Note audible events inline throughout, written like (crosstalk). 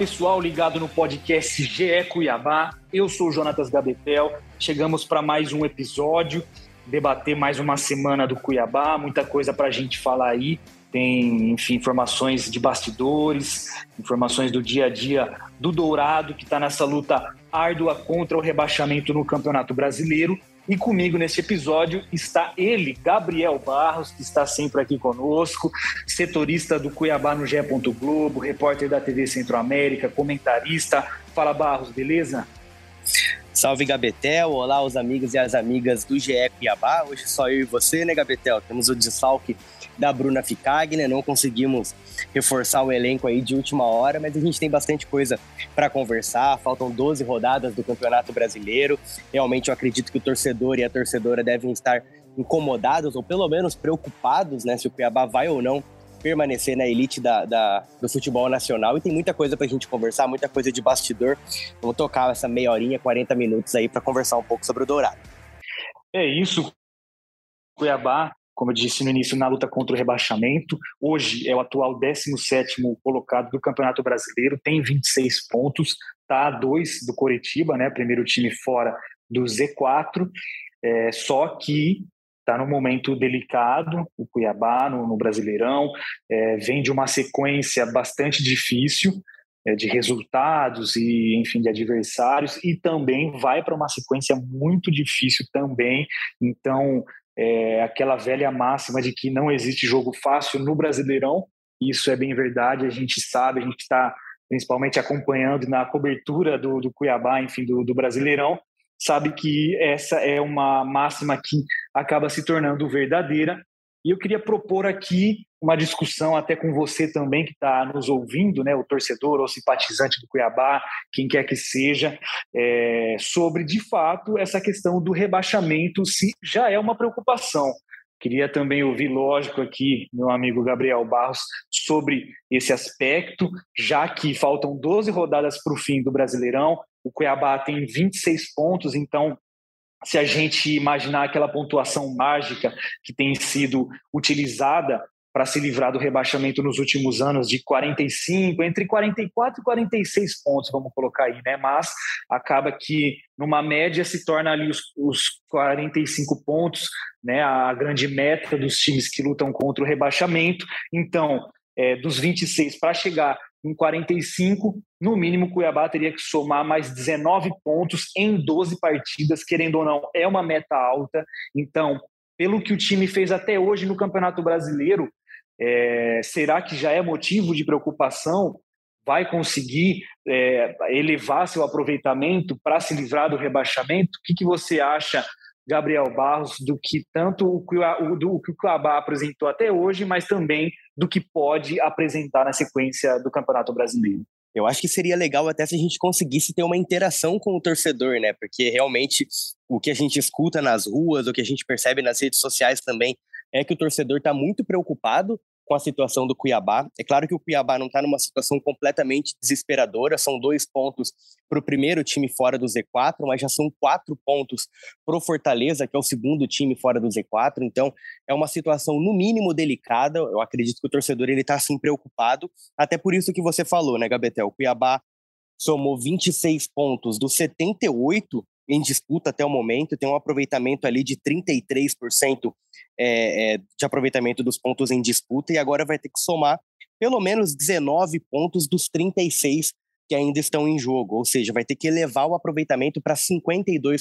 pessoal ligado no podcast GE Cuiabá. Eu sou o Jonatas Gabetel. Chegamos para mais um episódio, debater mais uma semana do Cuiabá, muita coisa para a gente falar aí. Tem, enfim, informações de bastidores, informações do dia a dia do Dourado, que está nessa luta árdua contra o rebaixamento no Campeonato Brasileiro. E comigo nesse episódio está ele, Gabriel Barros, que está sempre aqui conosco, setorista do Cuiabá no GE. Globo, repórter da TV Centro-América, comentarista. Fala Barros, beleza? Salve Gabetel, olá os amigos e as amigas do GE Cuiabá. Hoje só eu e você, né, Gabetel? Temos o desfalque da Bruna Ficagner, não conseguimos reforçar o elenco aí de última hora, mas a gente tem bastante coisa para conversar. Faltam 12 rodadas do Campeonato Brasileiro. Realmente eu acredito que o torcedor e a torcedora devem estar incomodados ou pelo menos preocupados, né, se o Cuiabá vai ou não permanecer na elite da, da, do futebol nacional e tem muita coisa para a gente conversar, muita coisa de bastidor. Vamos tocar essa meia horinha, 40 minutos aí para conversar um pouco sobre o Dourado. É isso. Cuiabá como eu disse no início, na luta contra o rebaixamento. Hoje é o atual 17º colocado do Campeonato Brasileiro, tem 26 pontos, está a dois do Coritiba, né, primeiro time fora do Z4, é, só que está num momento delicado, o Cuiabá no, no Brasileirão, é, vem de uma sequência bastante difícil, é, de resultados e enfim de adversários e também vai para uma sequência muito difícil também então é, aquela velha máxima de que não existe jogo fácil no Brasileirão. Isso é bem verdade, a gente sabe, a gente está principalmente acompanhando na cobertura do, do Cuiabá, enfim, do, do Brasileirão, sabe que essa é uma máxima que acaba se tornando verdadeira e eu queria propor aqui uma discussão até com você também que está nos ouvindo, né, o torcedor ou simpatizante do Cuiabá, quem quer que seja, é, sobre de fato essa questão do rebaixamento, se já é uma preocupação. Queria também ouvir, lógico, aqui meu amigo Gabriel Barros sobre esse aspecto, já que faltam 12 rodadas para o fim do Brasileirão, o Cuiabá tem 26 pontos, então se a gente imaginar aquela pontuação mágica que tem sido utilizada para se livrar do rebaixamento nos últimos anos de 45, entre 44 e 46 pontos, vamos colocar aí, né? Mas acaba que numa média se torna ali os, os 45 pontos, né? A grande meta dos times que lutam contra o rebaixamento. Então, é, dos 26 para chegar em 45, no mínimo Cuiabá teria que somar mais 19 pontos em 12 partidas, querendo ou não, é uma meta alta. Então, pelo que o time fez até hoje no Campeonato Brasileiro, é, será que já é motivo de preocupação? Vai conseguir é, elevar seu aproveitamento para se livrar do rebaixamento? O que, que você acha Gabriel Barros do que tanto o, que o Cuiabá apresentou até hoje, mas também do que pode apresentar na sequência do Campeonato Brasileiro. Eu acho que seria legal até se a gente conseguisse ter uma interação com o torcedor, né? Porque realmente o que a gente escuta nas ruas, o que a gente percebe nas redes sociais também, é que o torcedor está muito preocupado com a situação do Cuiabá. É claro que o Cuiabá não está numa situação completamente desesperadora, são dois pontos para o primeiro time fora do Z4, mas já são quatro pontos para o Fortaleza, que é o segundo time fora do Z4. Então, é uma situação, no mínimo, delicada. Eu acredito que o torcedor ele está assim preocupado, até por isso que você falou, né, Gabetel? O Cuiabá somou 26 pontos dos 78 em disputa até o momento, tem um aproveitamento ali de 33% é, é, de aproveitamento dos pontos em disputa, e agora vai ter que somar pelo menos 19 pontos dos 36 que ainda estão em jogo, ou seja, vai ter que elevar o aproveitamento para 52%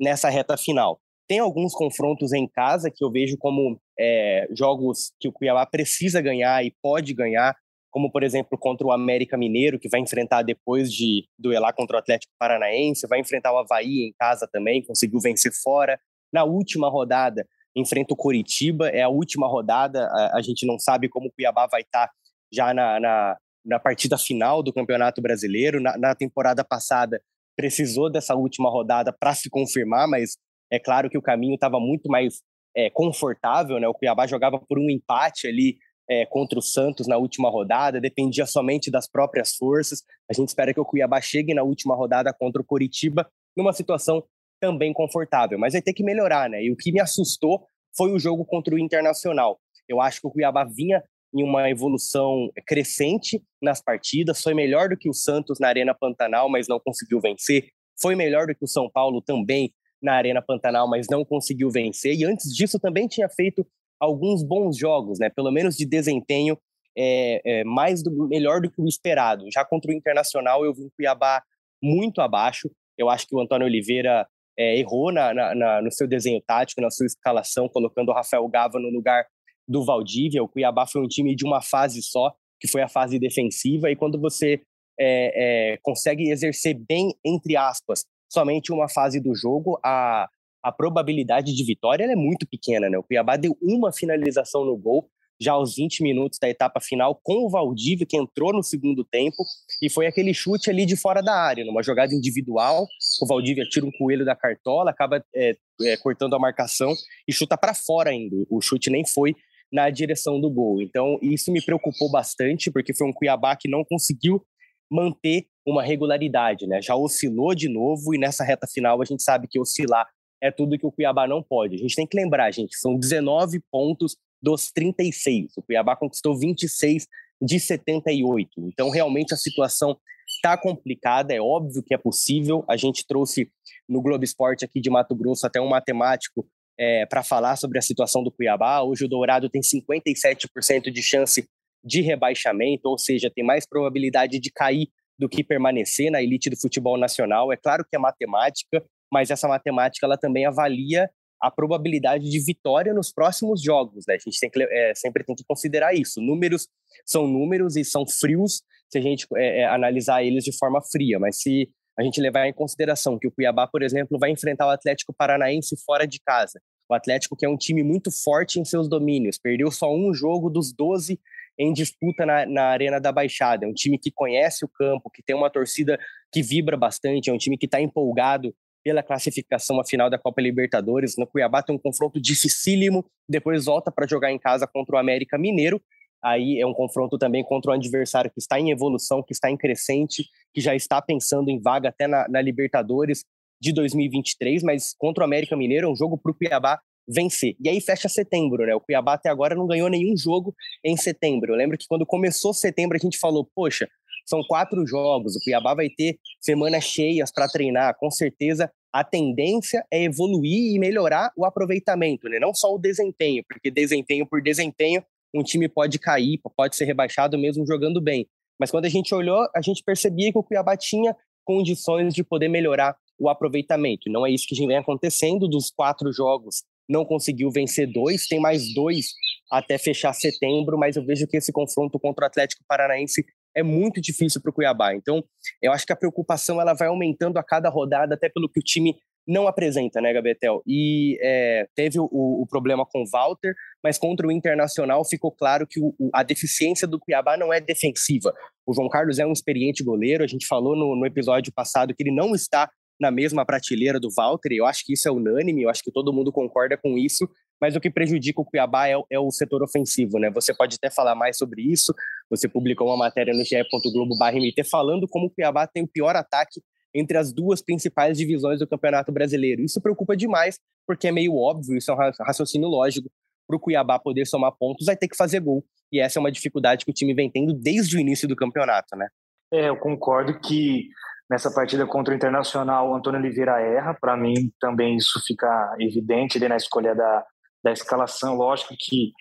nessa reta final. Tem alguns confrontos em casa que eu vejo como é, jogos que o Cuiabá precisa ganhar e pode ganhar, como por exemplo contra o América Mineiro, que vai enfrentar depois de duelar contra o Atlético Paranaense, vai enfrentar o Havaí em casa também, conseguiu vencer fora. Na última rodada, enfrenta o Coritiba, é a última rodada, a, a gente não sabe como o Cuiabá vai estar tá já na, na, na, partida final do Campeonato Brasileiro. Na, na temporada passada, precisou dessa última rodada para se confirmar, mas é claro que o caminho estava muito mais é, confortável, né? O Cuiabá jogava por um empate ali é, contra o Santos na última rodada, dependia somente das próprias forças. A gente espera que o Cuiabá chegue na última rodada contra o Coritiba numa situação também confortável, mas vai ter que melhorar, né? E o que me assustou foi o jogo contra o Internacional. Eu acho que o Cuiabá vinha em uma evolução crescente nas partidas, foi melhor do que o Santos na Arena Pantanal, mas não conseguiu vencer. Foi melhor do que o São Paulo também na Arena Pantanal, mas não conseguiu vencer. E antes disso também tinha feito alguns bons jogos, né? Pelo menos de desempenho é, é, mais do, melhor do que o esperado. Já contra o Internacional eu vi o Cuiabá muito abaixo. Eu acho que o Antônio Oliveira é, errou na, na, na, no seu desenho tático, na sua escalação, colocando o Rafael Gava no lugar do Valdívia. O Cuiabá foi um time de uma fase só, que foi a fase defensiva, e quando você é, é, consegue exercer bem, entre aspas, somente uma fase do jogo, a, a probabilidade de vitória é muito pequena, né? O Cuiabá deu uma finalização no gol já aos 20 minutos da etapa final com o Valdívia, que entrou no segundo tempo, e foi aquele chute ali de fora da área, numa jogada individual. O Valdívia tira um coelho da cartola, acaba é, é, cortando a marcação e chuta para fora ainda. O chute nem foi na direção do gol. Então, isso me preocupou bastante, porque foi um Cuiabá que não conseguiu manter uma regularidade, né? Já oscilou de novo e nessa reta final a gente sabe que oscilar é tudo que o Cuiabá não pode. A gente tem que lembrar, gente, são 19 pontos dos 36. O Cuiabá conquistou 26 de 78. Então, realmente, a situação está complicada. É óbvio que é possível. A gente trouxe no Globo Esporte aqui de Mato Grosso até um matemático é, para falar sobre a situação do Cuiabá. Hoje, o Dourado tem 57% de chance de rebaixamento, ou seja, tem mais probabilidade de cair do que permanecer na elite do futebol nacional. É claro que é matemática, mas essa matemática ela também avalia a probabilidade de vitória nos próximos jogos, né? A gente tem que, é, sempre tem que considerar isso. Números são números e são frios se a gente é, é, analisar eles de forma fria, mas se a gente levar em consideração que o Cuiabá, por exemplo, vai enfrentar o Atlético Paranaense fora de casa, o Atlético que é um time muito forte em seus domínios, perdeu só um jogo dos 12 em disputa na, na Arena da Baixada, é um time que conhece o campo, que tem uma torcida que vibra bastante, é um time que está empolgado pela classificação à final da Copa Libertadores. No Cuiabá tem um confronto dificílimo, depois volta para jogar em casa contra o América Mineiro. Aí é um confronto também contra um adversário que está em evolução, que está em crescente, que já está pensando em vaga até na, na Libertadores de 2023, mas contra o América Mineiro é um jogo para o Cuiabá vencer. E aí fecha setembro, né? O Cuiabá até agora não ganhou nenhum jogo em setembro. Eu lembro que quando começou setembro a gente falou, poxa, são quatro jogos, o Cuiabá vai ter semanas cheias para treinar. Com certeza, a tendência é evoluir e melhorar o aproveitamento, né? não só o desempenho, porque desempenho por desempenho, um time pode cair, pode ser rebaixado mesmo jogando bem. Mas quando a gente olhou, a gente percebia que o Cuiabá tinha condições de poder melhorar o aproveitamento. Não é isso que vem acontecendo. Dos quatro jogos, não conseguiu vencer dois, tem mais dois até fechar setembro, mas eu vejo que esse confronto contra o Atlético Paranaense é muito difícil para o Cuiabá. Então, eu acho que a preocupação ela vai aumentando a cada rodada, até pelo que o time não apresenta, né, Gabetel? E é, teve o, o, problema com o Walter, mas contra o Internacional ficou claro que o, a deficiência do Cuiabá não é defensiva. O João Carlos é um experiente goleiro, a gente falou no, no episódio passado que ele não está na mesma prateleira do Walter, eu acho que isso é unânime, eu acho que todo mundo concorda com isso, mas o que prejudica o Cuiabá é, é, o setor ofensivo, né? Você pode até falar mais sobre isso. Você publicou uma matéria no ge.globo.mt falando como o Cuiabá tem o pior ataque entre as duas principais divisões do Campeonato Brasileiro. Isso preocupa demais, porque é meio óbvio, isso é um raciocínio lógico. Para o Cuiabá poder somar pontos, vai ter que fazer gol. E essa é uma dificuldade que o time vem tendo desde o início do campeonato, né? É, eu concordo que nessa partida contra o Internacional, o Antônio Oliveira erra. Para mim, também isso fica evidente ali na escolha da, da escalação. Lógico que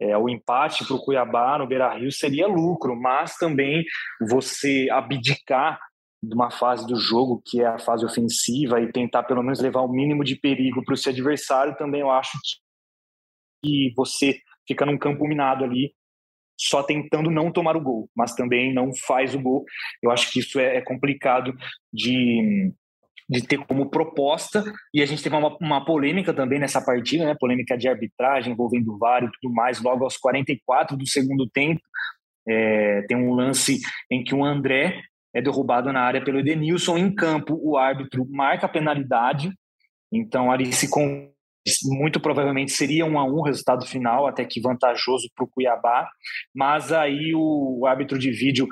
é, o empate para o Cuiabá no Beira Rio seria lucro, mas também você abdicar de uma fase do jogo que é a fase ofensiva e tentar pelo menos levar o mínimo de perigo para o seu adversário, também eu acho que você fica num campo minado ali, só tentando não tomar o gol, mas também não faz o gol. Eu acho que isso é, é complicado de, de ter como proposta, e a gente teve uma, uma polêmica também nessa partida, né? polêmica de arbitragem envolvendo o VAR e tudo mais, logo aos 44 do segundo tempo, é, tem um lance em que o André é derrubado na área pelo Edenilson, em campo o árbitro marca a penalidade, então ali se muito provavelmente seria um a um resultado final, até que vantajoso para o Cuiabá, mas aí o árbitro de vídeo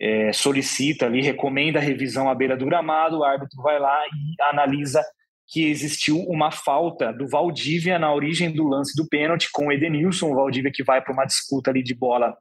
é, solicita ali, recomenda a revisão à beira do gramado, o árbitro vai lá e analisa que existiu uma falta do Valdívia na origem do lance do pênalti com o Edenilson, o Valdívia que vai para uma disputa ali de bola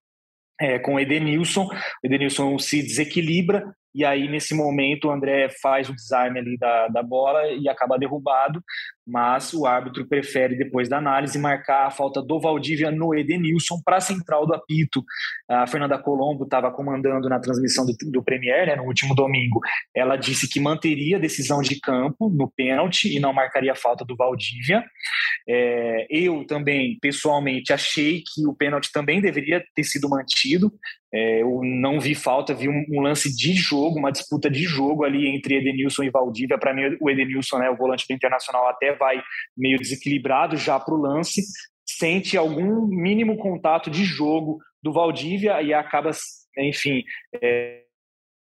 é, com o Edenilson, o Edenilson se desequilibra, e aí nesse momento o André faz o desarme ali da, da bola e acaba derrubado, mas o árbitro prefere depois da análise marcar a falta do Valdívia no Edenilson para a central do apito. A Fernanda Colombo estava comandando na transmissão do, do Premier né, no último domingo. Ela disse que manteria a decisão de campo no pênalti e não marcaria a falta do Valdívia. É, eu também, pessoalmente, achei que o pênalti também deveria ter sido mantido. É, eu não vi falta, vi um, um, lance de jogo, uma disputa de jogo ali entre Edenilson e Valdívia. Para mim, o Edenilson, né, o volante do Internacional, até vai meio desequilibrado já para o lance, sente algum mínimo contato de jogo do Valdívia e acaba, enfim, é,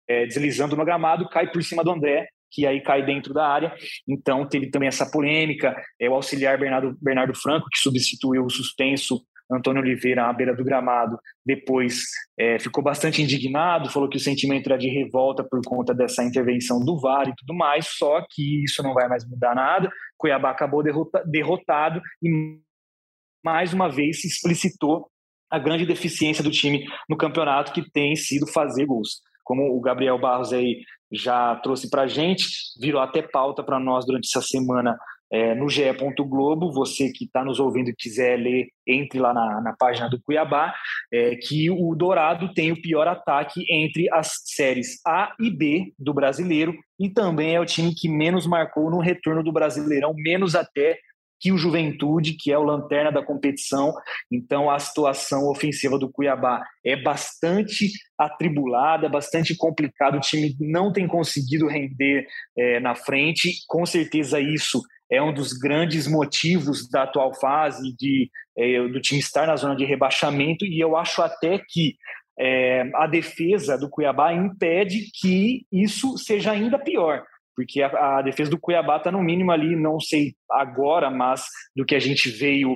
é, deslizando no gramado, cai por cima do André, que aí cai dentro da área. Então teve também essa polêmica, é, o auxiliar Bernardo, Bernardo Franco, que substituiu o suspenso Antônio Oliveira à beira do gramado, depois é, ficou bastante indignado, falou que o sentimento era de revolta por conta dessa intervenção do VAR e tudo mais, só que isso não vai mais mudar nada. Cuiabá acabou derrota, derrotado e mais uma vez se explicitou a grande deficiência do time no campeonato, que tem sido fazer gols. Como o Gabriel Barros aí já trouxe para a gente, virou até pauta para nós durante essa semana é, no GE. Globo. Você que está nos ouvindo e quiser ler, entre lá na, na página do Cuiabá, é, que o Dourado tem o pior ataque entre as séries A e B do brasileiro e também é o time que menos marcou no retorno do Brasileirão, menos até que o Juventude, que é o lanterna da competição. Então, a situação ofensiva do Cuiabá é bastante atribulada, bastante complicada. O time não tem conseguido render é, na frente. Com certeza, isso é um dos grandes motivos da atual fase de, é, do time estar na zona de rebaixamento e eu acho até que é, a defesa do Cuiabá impede que isso seja ainda pior, porque a, a defesa do Cuiabá está no mínimo ali, não sei agora, mas do que a gente veio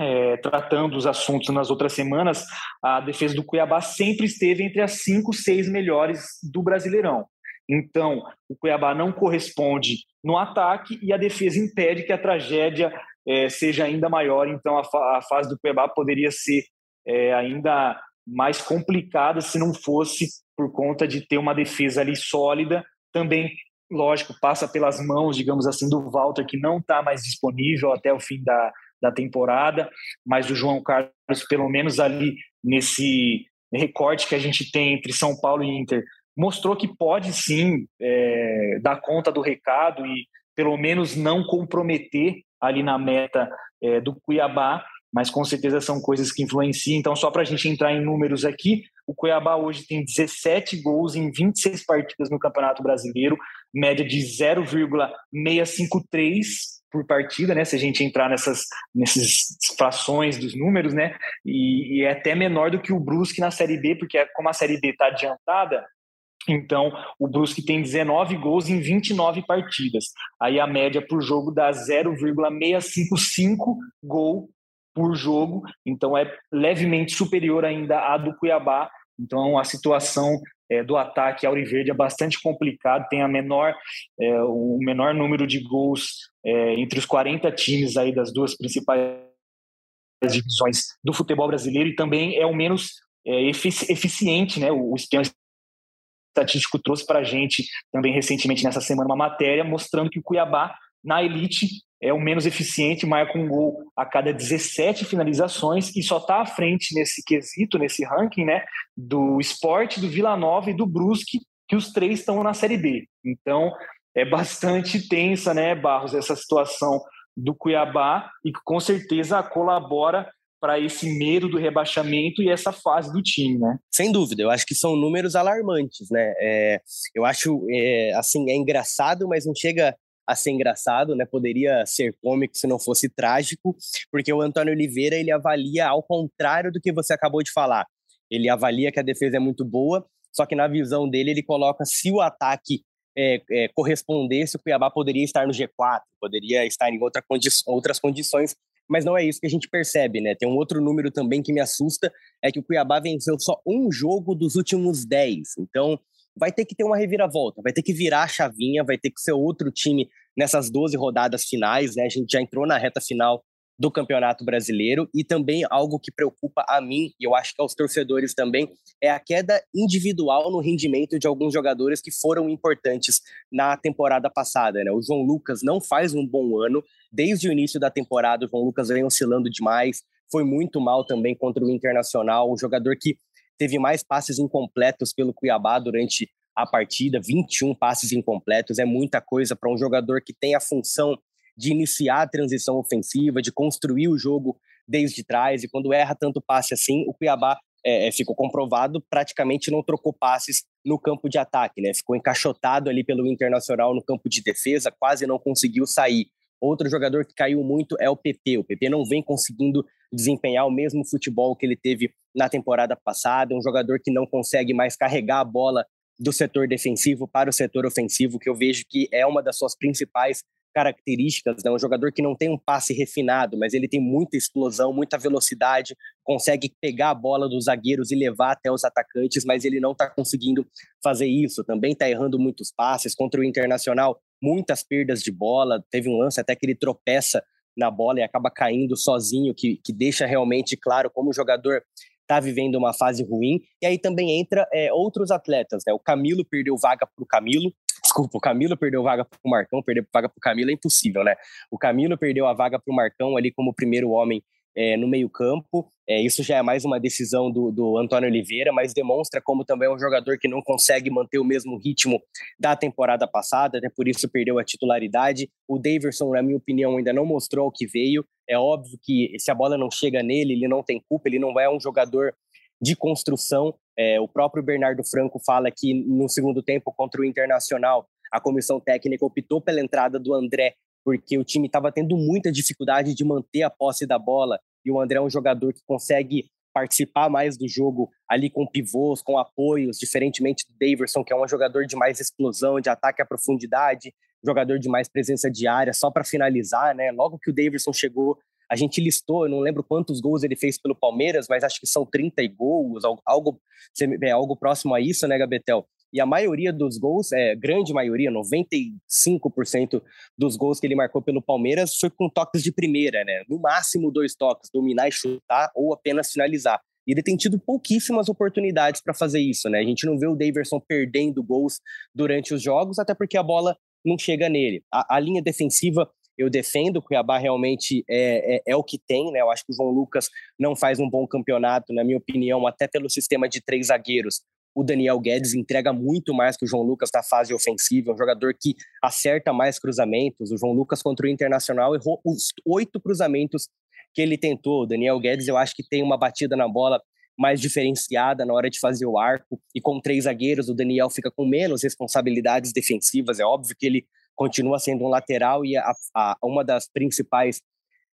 é, tratando os assuntos nas outras semanas, a defesa do Cuiabá sempre esteve entre as cinco, seis melhores do Brasileirão. Então, o Cuiabá não corresponde no ataque e a defesa impede que a tragédia é, seja ainda maior. Então, a, fa a, fase do Cuiabá poderia ser é, ainda mais complicada se não fosse por conta de ter uma defesa ali sólida. Também, lógico, passa pelas mãos, digamos assim, do Walter, que não está mais disponível até o fim da, da temporada, mas o João Carlos, pelo menos ali nesse recorte que a gente tem entre São Paulo e Inter, mostrou que pode sim é, dar conta do recado e pelo menos não comprometer ali na meta é, do Cuiabá, mas com certeza são coisas que influenciam. Então, só para a gente entrar em números aqui, o Cuiabá hoje tem 17 gols em 26 partidas no Campeonato Brasileiro, média de 0,653 por partida, né? Se a gente entrar nessas, nessas frações dos números, né? E, e, é até menor do que o Brusque na Série B, porque como a Série B está adiantada, então, o Brusque tem 19 gols em 29 partidas. Aí a média por jogo dá 0,655 gol por jogo. Então, é levemente superior ainda à do Cuiabá. Então, a situação é, do ataque Auriverde é bastante complicado. Tem a menor, é, o menor número de gols é, entre os 40 times aí das duas principais divisões do futebol brasileiro e também é o menos é, eficiente, né? O, o estatístico trouxe para a gente também recentemente nessa semana uma matéria mostrando que o Cuiabá, na elite, é o menos eficiente, marca um gol a cada 17 finalizações e só está à frente nesse quesito, nesse ranking, né, do esporte, do Vila Nova e do Brusque, que os três estão na Série B. Então, é bastante tensa, né, Barros, essa situação do Cuiabá e que com certeza colabora para esse medo do rebaixamento e essa fase do time, né? Sem dúvida, eu acho que são números alarmantes, né? É, eu acho, é, assim, é engraçado, mas não chega a ser engraçado, né? Poderia ser cômico se não fosse trágico, porque o Antônio Oliveira ele avalia ao contrário do que você acabou de falar. Ele avalia que a defesa é muito boa, só que na visão dele ele coloca se o ataque é, é, correspondesse, o Cuiabá poderia estar no G4, poderia estar em outra condi outras condições, mas não é isso que a gente percebe, né? Tem um outro número também que me assusta, é que o Cuiabá venceu só um jogo dos últimos 10. Então, vai ter que ter uma reviravolta, vai ter que virar a chavinha, vai ter que ser outro time nessas 12 rodadas finais, né? A gente já entrou na reta final do Campeonato Brasileiro e também algo que preocupa a mim e eu acho que aos torcedores também é a queda individual no rendimento de alguns jogadores que foram importantes na temporada passada, né? O João Lucas não faz um bom ano, desde o início da temporada o João Lucas vem oscilando demais, foi muito mal também contra o Internacional, um jogador que teve mais passes incompletos pelo Cuiabá durante a partida, 21 passes incompletos, é muita coisa para um jogador que tem a função de iniciar a transição ofensiva, de construir o jogo desde trás, e quando erra tanto passe assim, o Cuiabá é, é, ficou comprovado, praticamente não trocou passes no campo de ataque, né? Ficou encaixotado ali pelo Internacional no campo de defesa, quase não conseguiu sair. Outro jogador que caiu muito é o PP. O PP não vem conseguindo desempenhar o mesmo futebol que ele teve na temporada passada, um jogador que não consegue mais carregar a bola do setor defensivo para o setor ofensivo, que eu vejo que é uma das suas principais características, é né? um jogador que não tem um passe refinado, mas ele tem muita explosão, muita velocidade, consegue pegar a bola dos zagueiros e levar até os atacantes, mas ele não está conseguindo fazer isso. Também está errando muitos passes contra o Internacional, muitas perdas de bola. Teve um lance até que ele tropeça na bola e acaba caindo sozinho, que, que deixa realmente claro como o jogador está vivendo uma fase ruim. E aí também entra é, outros atletas, né? O Camilo perdeu vaga para o Camilo, Desculpa, o Camilo perdeu vaga para o Marcão, perder vaga para o Camilo é impossível, né? O Camilo perdeu a vaga para o Marcão ali como primeiro homem é, no meio-campo. É, isso já é mais uma decisão do, do Antônio Oliveira, mas demonstra como também é um jogador que não consegue manter o mesmo ritmo da temporada passada, até por isso perdeu a titularidade. O Daverson, na minha opinião, ainda não mostrou o que veio. É óbvio que se a bola não chega nele, ele não tem culpa, ele não é um jogador de construção. É, o próprio Bernardo Franco fala que no segundo tempo contra o Internacional, a comissão técnica optou pela entrada do André, porque o time estava tendo muita dificuldade de manter a posse da bola, e o André é um jogador que consegue participar mais do jogo ali com pivôs, com apoios, diferentemente do Daverson, que é um jogador de mais explosão, de ataque à profundidade, jogador de mais presença de área, só para finalizar, né? Logo que o Daverson chegou, a gente listou, eu não lembro quantos gols ele fez pelo Palmeiras, mas acho que são 30 gols, algo, é, algo próximo a isso, né, Gabetel? E a maioria dos gols, é, grande maioria, 95% dos gols que ele marcou pelo Palmeiras foi com toques de primeira, né? No máximo dois toques, dominar e chutar ou apenas finalizar. E ele tem tido pouquíssimas oportunidades para fazer isso, né? A gente não vê o Daverson perdendo gols durante os jogos, até porque a bola não chega nele. A, a linha defensiva eu defendo, o Cuiabá realmente é, é, é, o que tem, né? Eu acho que o João Lucas não faz um bom campeonato, na minha opinião, até pelo sistema de três zagueiros. O Daniel Guedes entrega muito mais que o João Lucas na fase ofensiva, é um jogador que acerta mais cruzamentos. O João Lucas contra o Internacional errou os oito cruzamentos que ele tentou. O Daniel Guedes, eu acho que tem uma batida na bola mais diferenciada na hora de fazer o arco. E com três zagueiros, o Daniel fica com menos responsabilidades defensivas. É óbvio que ele continua sendo um lateral e a, a, uma das principais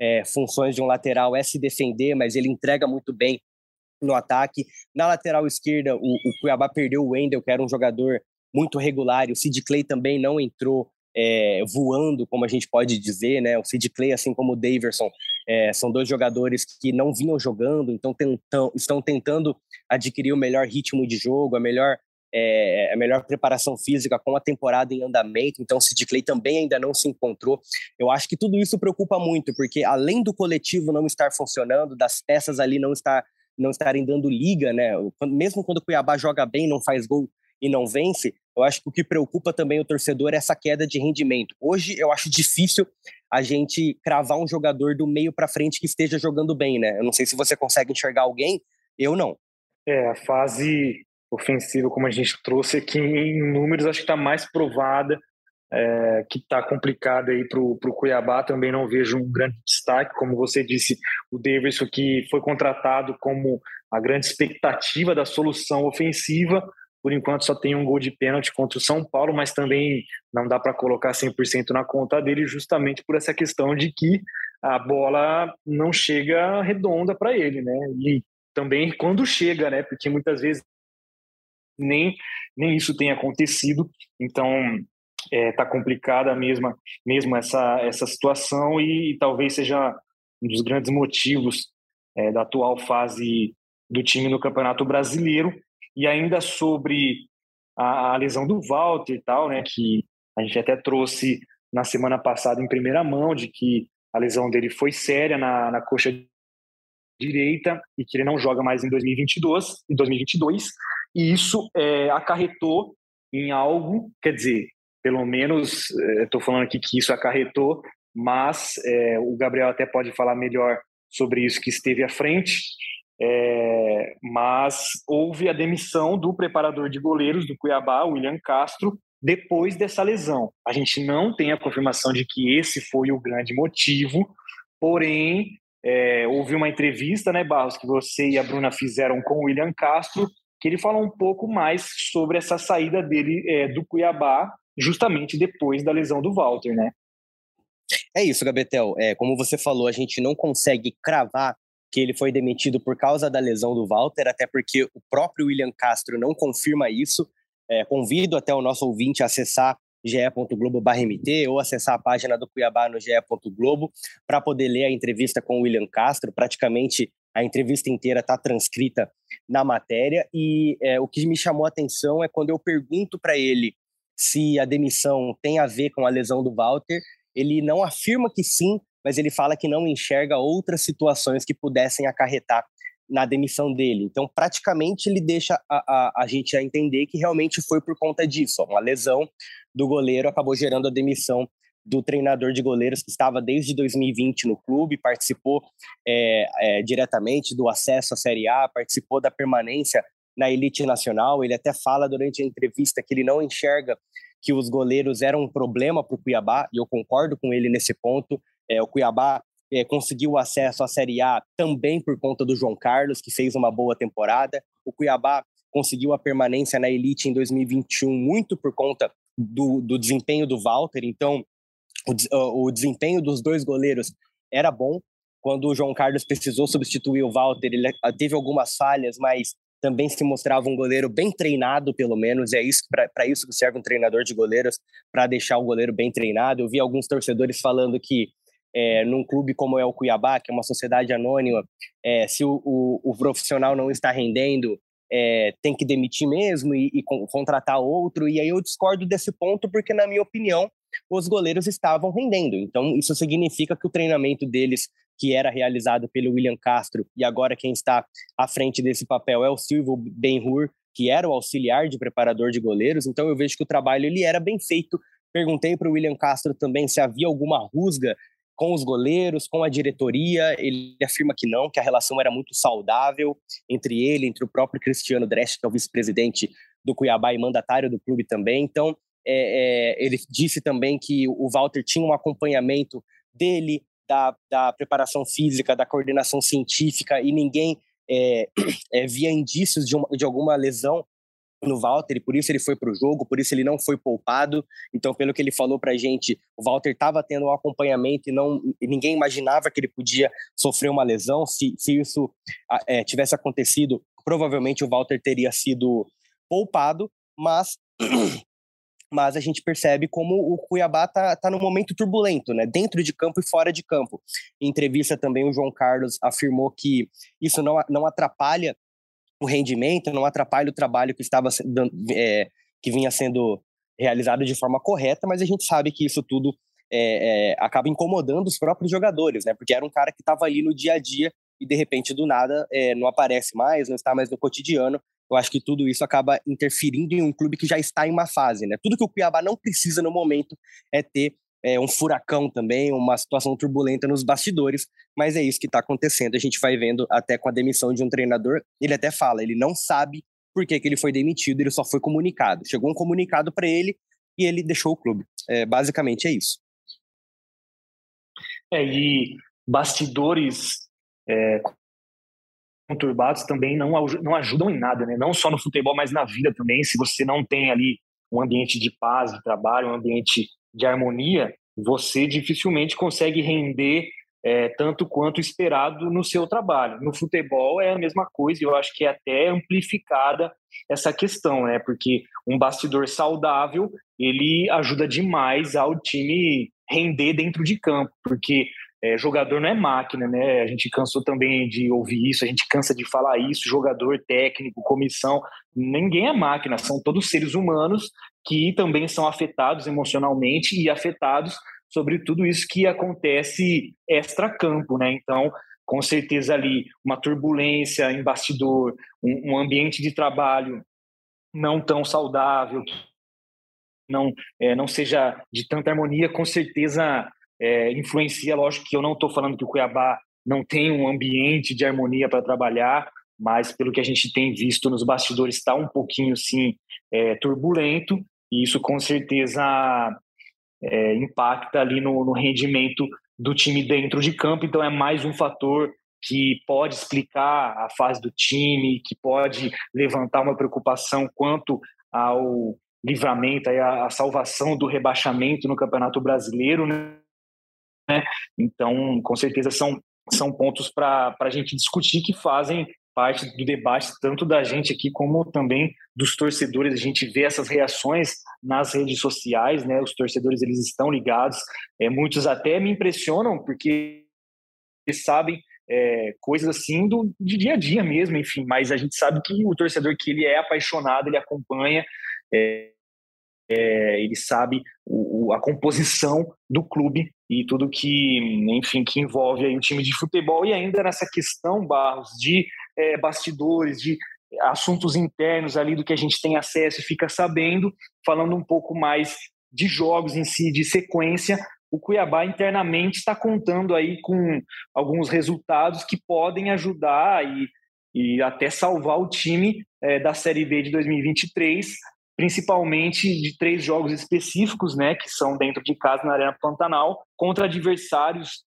é, funções de um lateral é se defender, mas ele entrega muito bem no ataque. Na lateral esquerda, o, o Cuiabá perdeu o Wendel, que era um jogador muito regular, e o Sid Clay também não entrou é, voando, como a gente pode dizer, né? O Sid Clay, assim como o Daverson, é, são dois jogadores que não vinham jogando, então tentam, estão tentando adquirir o melhor ritmo de jogo, a melhor é, a melhor preparação física com a temporada em andamento, então o Sid Clay também ainda não se encontrou. Eu acho que tudo isso preocupa muito, porque além do coletivo não estar funcionando, das peças ali não estar não estarem dando liga, né? Mesmo quando o Cuiabá joga bem, não faz gol e não vence, eu acho que o que preocupa também o torcedor é essa queda de rendimento. Hoje eu acho difícil a gente cravar um jogador do meio para frente que esteja jogando bem, né? Eu não sei se você consegue enxergar alguém, eu não. É, a fase ofensiva, como a gente trouxe aqui em números, acho que está mais provada, é, que está complicada aí para o Cuiabá. Também não vejo um grande destaque, como você disse, o Davidson que foi contratado como a grande expectativa da solução ofensiva. Por enquanto só tem um gol de pênalti contra o São Paulo, mas também não dá para colocar 100% na conta dele, justamente por essa questão de que a bola não chega redonda para ele, né? E também quando chega, né? Porque muitas vezes nem, nem isso tem acontecido. Então, é, tá complicada mesmo, mesmo essa, essa situação e, e talvez seja um dos grandes motivos é, da atual fase do time no Campeonato Brasileiro. E ainda sobre a, a, lesão do Walter e tal, né, que a gente até trouxe na semana passada em primeira mão, de que a lesão dele foi séria na, na coxa direita e que ele não joga mais em 2022, em 2022 e isso é, acarretou em algo, quer dizer, pelo menos estou é, falando aqui que isso acarretou, mas é, o Gabriel até pode falar melhor sobre isso que esteve à frente. É, mas houve a demissão do preparador de goleiros do Cuiabá, William Castro, depois dessa lesão. A gente não tem a confirmação de que esse foi o grande motivo, porém é, houve uma entrevista, né, Barros, que você e a Bruna fizeram com o William Castro, que ele fala um pouco mais sobre essa saída dele é, do Cuiabá, justamente depois da lesão do Walter, né? É isso, Gabetel. É, como você falou, a gente não consegue cravar que ele foi demitido por causa da lesão do Walter, até porque o próprio William Castro não confirma isso. É, convido até o nosso ouvinte a acessar ge.globo.mt ou acessar a página do Cuiabá no ge.globo para poder ler a entrevista com o William Castro. Praticamente a entrevista inteira está transcrita na matéria. E é, o que me chamou a atenção é quando eu pergunto para ele se a demissão tem a ver com a lesão do Walter, ele não afirma que sim, mas ele fala que não enxerga outras situações que pudessem acarretar na demissão dele. Então, praticamente, ele deixa a, a, a gente a entender que realmente foi por conta disso. Uma lesão do goleiro acabou gerando a demissão do treinador de goleiros que estava desde 2020 no clube, participou é, é, diretamente do acesso à Série A, participou da permanência na elite nacional. Ele até fala durante a entrevista que ele não enxerga que os goleiros eram um problema para o Cuiabá, e eu concordo com ele nesse ponto. É, o Cuiabá é, conseguiu acesso à Série A também por conta do João Carlos, que fez uma boa temporada. O Cuiabá conseguiu a permanência na elite em 2021 muito por conta do, do desempenho do Walter. Então, o, o desempenho dos dois goleiros era bom. Quando o João Carlos precisou substituir o Walter, ele teve algumas falhas, mas também se mostrava um goleiro bem treinado, pelo menos. É isso para isso que serve um treinador de goleiros, para deixar o goleiro bem treinado. Eu vi alguns torcedores falando que é, num clube como é o Cuiabá, que é uma sociedade anônima, é, se o, o, o, profissional não está rendendo, é, tem que demitir mesmo e, e, contratar outro. E aí eu discordo desse ponto, porque, na minha opinião, os goleiros estavam rendendo. Então, isso significa que o treinamento deles, que era realizado pelo William Castro, e agora quem está à frente desse papel é o Silvio Benhur, que era o auxiliar de preparador de goleiros. Então, eu vejo que o trabalho ele era bem feito. Perguntei para o William Castro também se havia alguma rusga com os goleiros, com a diretoria. Ele afirma que não, que a relação era muito saudável entre ele, entre o próprio Cristiano Dresch, que é o vice-presidente do Cuiabá e mandatário do clube também. Então, é, é, ele disse também que o Walter tinha um acompanhamento dele, da, da preparação física, da coordenação científica, e ninguém é, é (clears throat) via indícios de, uma, de alguma lesão no Walter, e por isso ele foi para o jogo, por isso ele não foi poupado. Então, pelo que ele falou para a gente, o Walter estava tendo um acompanhamento e não ninguém imaginava que ele podia sofrer uma lesão. Se, se isso é, tivesse acontecido, provavelmente o Walter teria sido poupado, mas (clears throat) mas a gente percebe como o Cuiabá está tá num momento turbulento, né? Dentro de campo e fora de campo. Em entrevista também o João Carlos afirmou que isso não, não atrapalha o rendimento, não atrapalha o trabalho que estava é, que vinha sendo realizado de forma correta, mas a gente sabe que isso tudo é, é, acaba incomodando os próprios jogadores, né? Porque era um cara que estava ali no dia a dia e de repente do nada não aparece mais, não está mais no cotidiano eu acho que tudo isso acaba interferindo em um clube que já está em uma fase, né? Tudo que o Cuiabá não precisa no momento é ter é, um furacão também, uma situação turbulenta nos bastidores, mas é isso que está acontecendo. A gente vai vendo até com a demissão de um treinador, ele até fala, ele não sabe por que, que ele foi demitido, ele só foi comunicado. Chegou um comunicado para ele e ele deixou o clube. É, basicamente é isso. É, e bastidores é, conturbados também não, não ajudam em nada, né? Não só no futebol, mas na vida também. Se você não tem ali um ambiente de paz, de trabalho, um ambiente de harmonia, você dificilmente consegue render é, tanto quanto esperado no seu trabalho. No futebol é a mesma coisa, eu acho que é até amplificada essa questão, né? Porque um bastidor saudável ele ajuda demais ao time render dentro de campo, porque é, jogador não é máquina, né? A gente cansou também de ouvir isso, a gente cansa de falar isso. Jogador, técnico, comissão, ninguém é máquina, são todos seres humanos que também são afetados emocionalmente e afetados sobre tudo isso que acontece extra-campo, né? Então, com certeza ali uma turbulência em bastidor, um, um ambiente de trabalho não tão saudável, não é, não seja de tanta harmonia, com certeza é, influencia. Lógico que eu não estou falando que o Cuiabá não tem um ambiente de harmonia para trabalhar, mas pelo que a gente tem visto nos bastidores está um pouquinho sim é, turbulento e isso com certeza é, impacta ali no, no rendimento do time dentro de campo. Então é mais um fator que pode explicar a fase do time, que pode levantar uma preocupação quanto ao livramento, a, a salvação do rebaixamento no Campeonato Brasileiro, né? Então, com certeza são, são pontos para a gente discutir que fazem parte do debate tanto da gente aqui como também dos torcedores. A gente vê essas reações nas redes sociais, né? Os torcedores eles estão ligados. É, muitos até me impressionam porque eles sabem é, coisas assim do de dia a dia mesmo, enfim. Mas a gente sabe que o torcedor que ele é apaixonado, ele acompanha. É, é, ele sabe o, a composição do clube e tudo que, enfim, que envolve aí o time de futebol. E ainda nessa questão, Barros, de é, bastidores, de assuntos internos ali do que a gente tem acesso e fica sabendo, falando um pouco mais de jogos em si, de sequência, o Cuiabá internamente está contando aí com alguns resultados que podem ajudar e, e até salvar o time é, da Série B de 2023 principalmente de três jogos específicos, né, que são dentro de casa na Arena Pantanal, contra adversários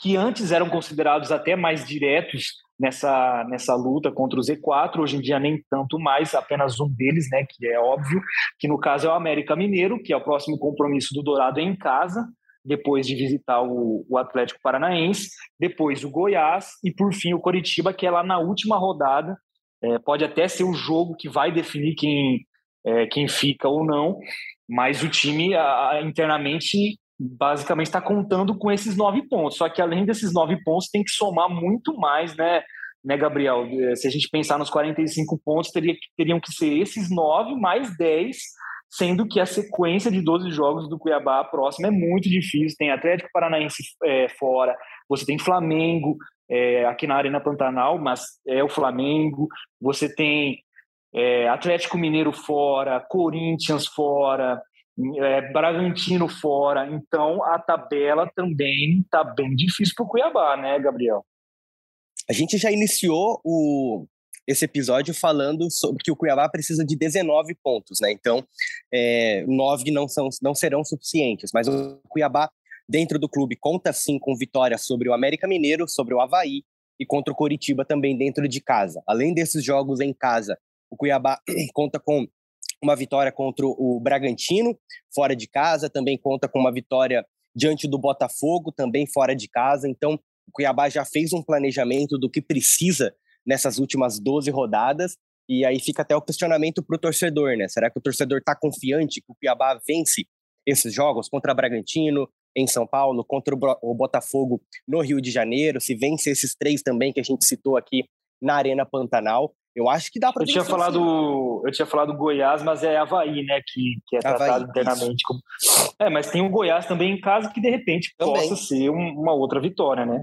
que antes eram considerados até mais diretos nessa, nessa luta contra o Z4, hoje em dia nem tanto mais, apenas um deles, né, que é óbvio, que no caso é o América Mineiro, que é o próximo compromisso do Dourado em casa, depois de visitar o, o Atlético Paranaense, depois o Goiás e por fim o Coritiba, que é lá na última rodada, é, pode até ser o jogo que vai definir quem é, quem fica ou não, mas o time a, internamente basicamente está contando com esses nove pontos. Só que além desses nove pontos, tem que somar muito mais, né, né Gabriel? É, se a gente pensar nos 45 pontos, teria, teriam que ser esses nove mais 10, sendo que a sequência de 12 jogos do Cuiabá próximo é muito difícil. Tem Atlético Paranaense é, fora, você tem Flamengo é, aqui na Arena Pantanal, mas é o Flamengo, você tem é, Atlético Mineiro fora, Corinthians fora, é, Bragantino fora. Então a tabela também está bem difícil para o Cuiabá, né, Gabriel? A gente já iniciou o, esse episódio falando sobre que o Cuiabá precisa de 19 pontos, né? Então, é, 9 não, são, não serão suficientes, mas o Cuiabá, dentro do clube, conta sim com vitória sobre o América Mineiro, sobre o Havaí e contra o Coritiba também dentro de casa. Além desses jogos em casa o Cuiabá (clears throat) conta com uma vitória contra o Bragantino, fora de casa, também conta com uma vitória diante do Botafogo, também fora de casa. Então, o Cuiabá já fez um planejamento do que precisa nessas últimas 12 rodadas. E aí fica até o questionamento para o torcedor, né? Será que o torcedor está confiante que o Cuiabá vence esses jogos contra o Bragantino, em São Paulo, contra o Botafogo no Rio de Janeiro? Se vence esses três também que a gente citou aqui na Arena Pantanal. Eu acho que dá para eu tinha falado assim. Eu tinha falado Goiás, mas é Havaí, né? Que, que é Havaí, tratado internamente como. É, mas tem o Goiás também em casa que de repente também. possa ser um, uma outra vitória, né?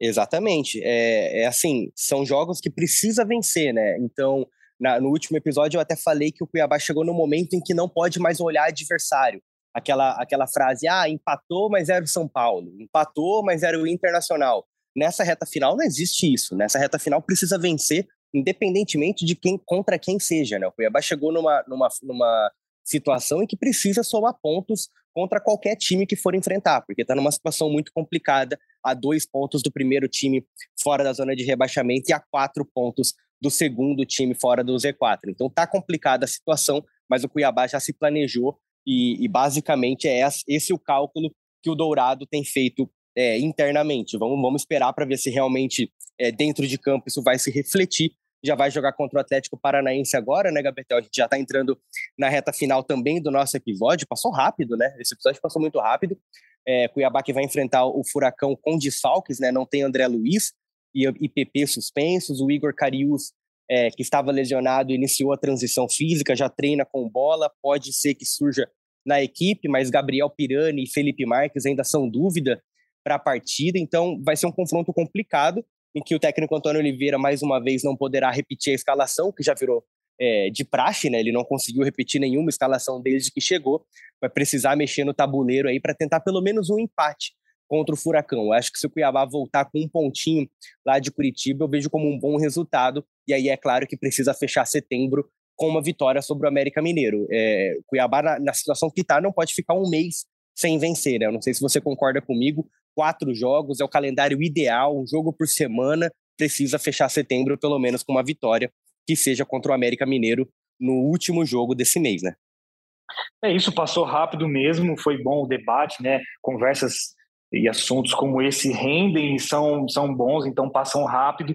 Exatamente. É, é assim, são jogos que precisa vencer, né? Então, na, no último episódio eu até falei que o Cuiabá chegou no momento em que não pode mais olhar adversário. Aquela, aquela frase, ah, empatou, mas era o São Paulo. Empatou, mas era o Internacional. Nessa reta final não existe isso. Nessa reta final precisa vencer independentemente de quem contra quem seja, né? O Cuiabá chegou numa, numa, numa situação em que precisa somar pontos contra qualquer time que for enfrentar, porque está numa situação muito complicada, a dois pontos do primeiro time fora da zona de rebaixamento e a quatro pontos do segundo time fora do Z4. Então tá complicada a situação, mas o Cuiabá já se planejou e, e basicamente é esse o cálculo que o Dourado tem feito é, internamente. Vamos, vamos esperar para ver se realmente é, dentro de campo isso vai se refletir. Já vai jogar contra o Atlético Paranaense agora, né, Gabriel? A gente já está entrando na reta final também do nosso episódio. Passou rápido, né? Esse episódio passou muito rápido. É, Cuiabá que vai enfrentar o Furacão com desfalques, né? Não tem André Luiz e, e PP suspensos. O Igor Carius, é, que estava lesionado, iniciou a transição física, já treina com bola. Pode ser que surja na equipe, mas Gabriel Pirani e Felipe Marques ainda são dúvida para a partida, então vai ser um confronto complicado em que o técnico Antônio Oliveira mais uma vez não poderá repetir a escalação que já virou é, de praxe, né? Ele não conseguiu repetir nenhuma escalação desde que chegou, vai precisar mexer no tabuleiro aí para tentar pelo menos um empate contra o Furacão. Eu acho que se o Cuiabá voltar com um pontinho lá de Curitiba, eu vejo como um bom resultado. E aí é claro que precisa fechar setembro com uma vitória sobre o América Mineiro. É, Cuiabá, na, na situação que está, não pode ficar um mês sem vencer. Né? Eu não sei se você concorda comigo, quatro jogos, é o calendário ideal, um jogo por semana, precisa fechar setembro pelo menos com uma vitória que seja contra o América Mineiro no último jogo desse mês, né? É isso, passou rápido mesmo, foi bom o debate, né? Conversas e assuntos como esse rendem e são, são bons, então passam rápido.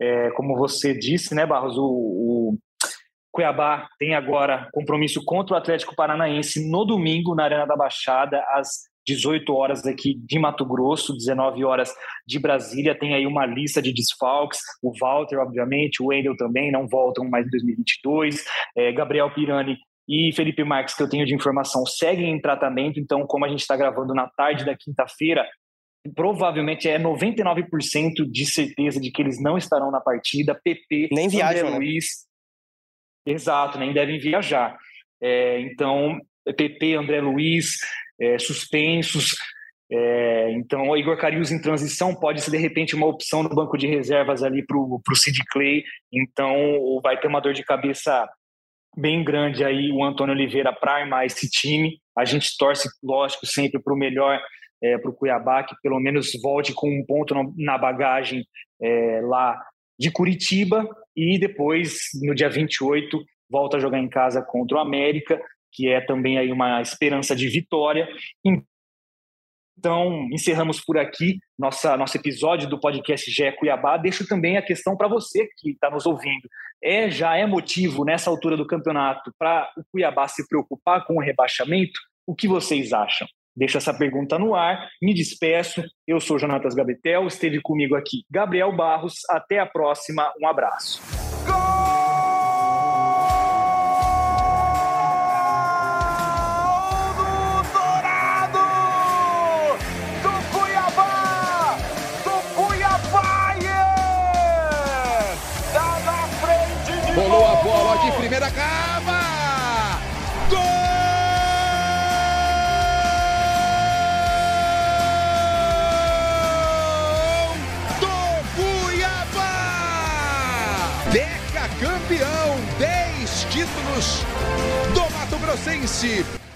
É, como você disse, né, Barros, o, o Cuiabá tem agora compromisso contra o Atlético Paranaense no domingo na Arena da Baixada, às 18 horas aqui de Mato Grosso, 19 horas de Brasília. Tem aí uma lista de desfalques. O Walter, obviamente, o Wendel também não voltam mais em 2022. É, Gabriel Pirani e Felipe Marques, que eu tenho de informação, seguem em tratamento. Então, como a gente está gravando na tarde da quinta-feira, provavelmente é 99% de certeza de que eles não estarão na partida. PP, nem viajam, né? Luiz. Né? Exato, nem devem viajar. É, então, PP, André Luiz, é, suspensos. É, então, o Igor Carius em transição pode ser, de repente, uma opção no banco de reservas ali para o Sid Clay. Então, vai ter uma dor de cabeça bem grande aí o Antônio Oliveira para armar esse time. A gente torce, lógico, sempre para o melhor é, para o Cuiabá, que pelo menos volte com um ponto na bagagem é, lá de Curitiba e depois, no dia 28, volta a jogar em casa contra o América que é também aí uma esperança de vitória. Então, encerramos por aqui nossa, nosso episódio do podcast GE Cuiabá. Deixo também a questão para você que está nos ouvindo. É Já é motivo, nessa altura do campeonato, para o Cuiabá se preocupar com o rebaixamento? O que vocês acham? Deixo essa pergunta no ar, me despeço. Eu sou Jonatas Gabetel, esteve comigo aqui Gabriel Barros. Até a próxima, um abraço. Grossense.